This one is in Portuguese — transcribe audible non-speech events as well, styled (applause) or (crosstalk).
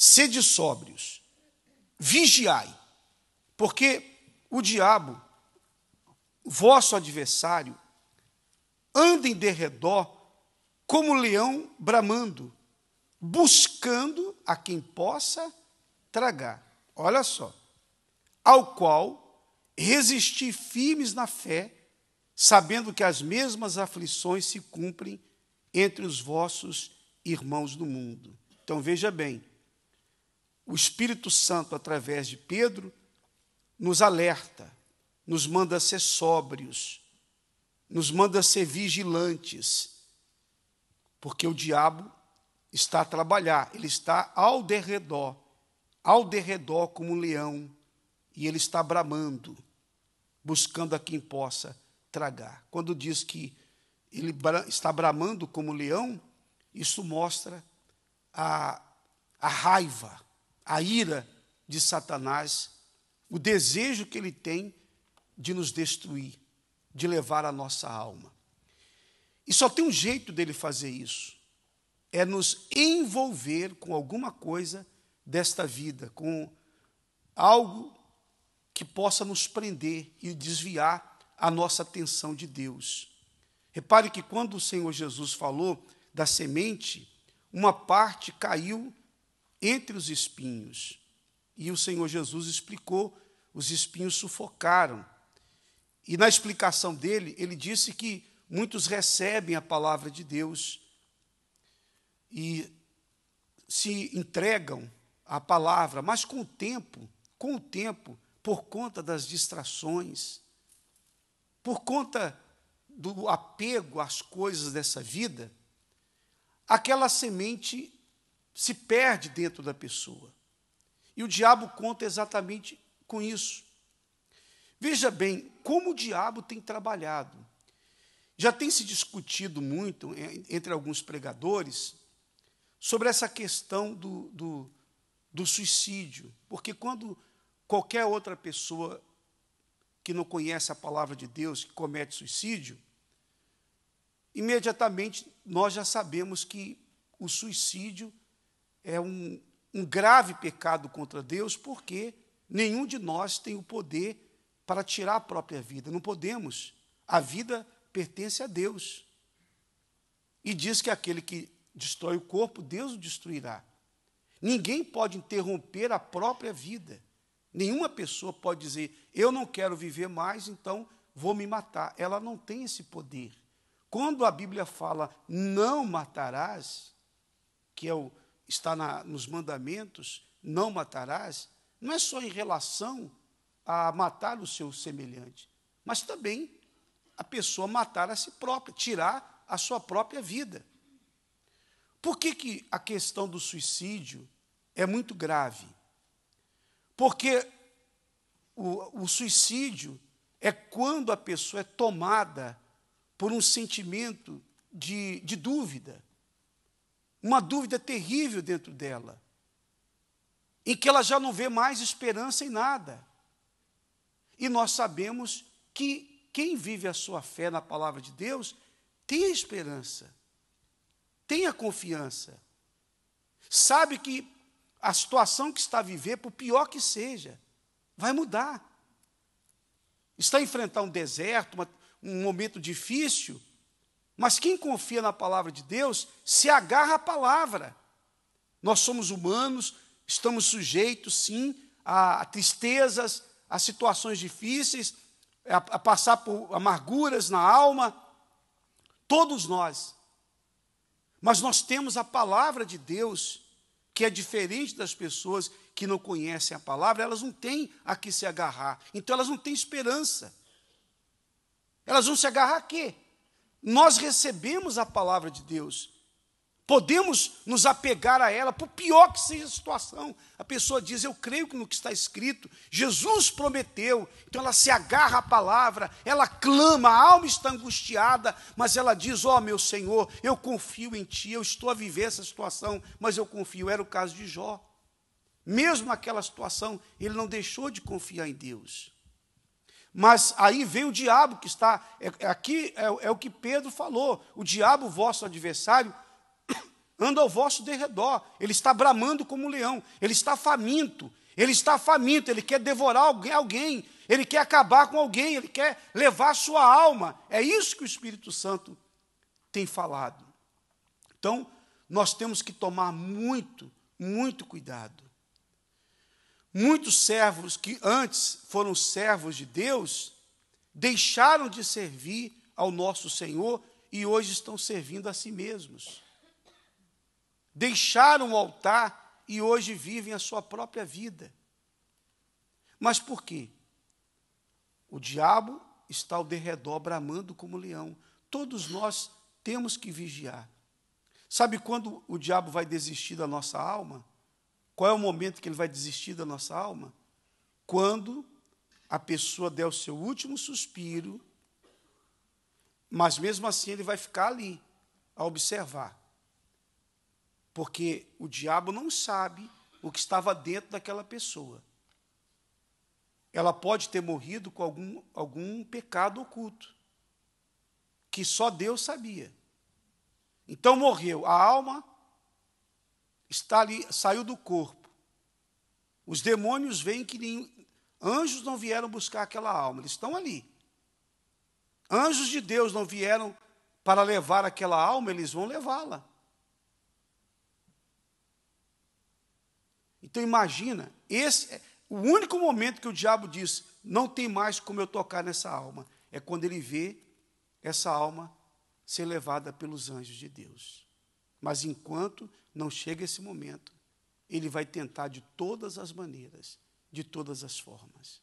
sede sóbrios, vigiai, porque o diabo, vosso adversário, anda em derredor como leão bramando, buscando a quem possa tragar. Olha só. Ao qual resisti firmes na fé, sabendo que as mesmas aflições se cumprem entre os vossos irmãos do mundo. Então veja bem, o Espírito Santo, através de Pedro, nos alerta, nos manda ser sóbrios, nos manda ser vigilantes, porque o diabo está a trabalhar, ele está ao derredor, ao derredor como um leão, e ele está bramando, buscando a quem possa tragar. Quando diz que ele está bramando como leão, isso mostra a, a raiva, a ira de Satanás, o desejo que ele tem de nos destruir, de levar a nossa alma. E só tem um jeito dele fazer isso: é nos envolver com alguma coisa desta vida, com algo que possa nos prender e desviar a nossa atenção de Deus. Repare que quando o Senhor Jesus falou da semente, uma parte caiu entre os espinhos. E o Senhor Jesus explicou: os espinhos sufocaram. E na explicação dele, ele disse que muitos recebem a palavra de Deus e se entregam à palavra, mas com o tempo, com o tempo, por conta das distrações, por conta do apego às coisas dessa vida, aquela semente se perde dentro da pessoa. E o diabo conta exatamente com isso. Veja bem como o diabo tem trabalhado. Já tem se discutido muito entre alguns pregadores sobre essa questão do, do, do suicídio, porque quando qualquer outra pessoa que não conhece a palavra de Deus, que comete suicídio, imediatamente nós já sabemos que o suicídio é um, um grave pecado contra Deus, porque nenhum de nós tem o poder para tirar a própria vida. Não podemos. A vida pertence a Deus. E diz que aquele que destrói o corpo, Deus o destruirá. Ninguém pode interromper a própria vida. Nenhuma pessoa pode dizer, eu não quero viver mais, então vou me matar. Ela não tem esse poder. Quando a Bíblia fala não matarás, que é o, está na, nos mandamentos, não matarás, não é só em relação a matar o seu semelhante, mas também a pessoa matar a si própria, tirar a sua própria vida. Por que, que a questão do suicídio é muito grave? Porque o, o suicídio é quando a pessoa é tomada por um sentimento de, de dúvida, uma dúvida terrível dentro dela, em que ela já não vê mais esperança em nada. E nós sabemos que quem vive a sua fé na palavra de Deus tem a esperança, tem a confiança, sabe que a situação que está a viver, por pior que seja, vai mudar. Está a enfrentar um deserto, uma, um momento difícil, mas quem confia na palavra de Deus se agarra à palavra. Nós somos humanos, estamos sujeitos, sim, a tristezas, a situações difíceis, a, a passar por amarguras na alma, todos nós. Mas nós temos a palavra de Deus, que é diferente das pessoas que não conhecem a palavra, elas não têm a que se agarrar, então elas não têm esperança. Elas vão se agarrar a quê? Nós recebemos a palavra de Deus. Podemos nos apegar a ela, por pior que seja a situação. A pessoa diz: Eu creio no que está escrito, Jesus prometeu. Então ela se agarra à palavra, ela clama, a alma está angustiada, mas ela diz: Ó oh, meu Senhor, eu confio em Ti, eu estou a viver essa situação, mas eu confio. Era o caso de Jó. Mesmo naquela situação, ele não deixou de confiar em Deus. Mas aí vem o diabo que está, é, aqui é, é o que Pedro falou: o diabo, vosso adversário, (coughs) anda ao vosso derredor. Ele está bramando como um leão, ele está faminto, ele está faminto, ele quer devorar alguém, alguém, ele quer acabar com alguém, ele quer levar sua alma. É isso que o Espírito Santo tem falado. Então, nós temos que tomar muito, muito cuidado. Muitos servos que antes foram servos de Deus, deixaram de servir ao nosso Senhor e hoje estão servindo a si mesmos. Deixaram o altar e hoje vivem a sua própria vida. Mas por quê? O diabo está ao derredor bramando como leão. Todos nós temos que vigiar. Sabe quando o diabo vai desistir da nossa alma? Qual é o momento que ele vai desistir da nossa alma? Quando a pessoa der o seu último suspiro, mas mesmo assim ele vai ficar ali a observar. Porque o diabo não sabe o que estava dentro daquela pessoa. Ela pode ter morrido com algum, algum pecado oculto, que só Deus sabia. Então morreu, a alma está ali, saiu do corpo. Os demônios veem que nem, anjos não vieram buscar aquela alma, eles estão ali. Anjos de Deus não vieram para levar aquela alma, eles vão levá-la. Então imagina, esse é o único momento que o diabo diz: "Não tem mais como eu tocar nessa alma", é quando ele vê essa alma ser levada pelos anjos de Deus. Mas enquanto não chega esse momento, ele vai tentar de todas as maneiras, de todas as formas.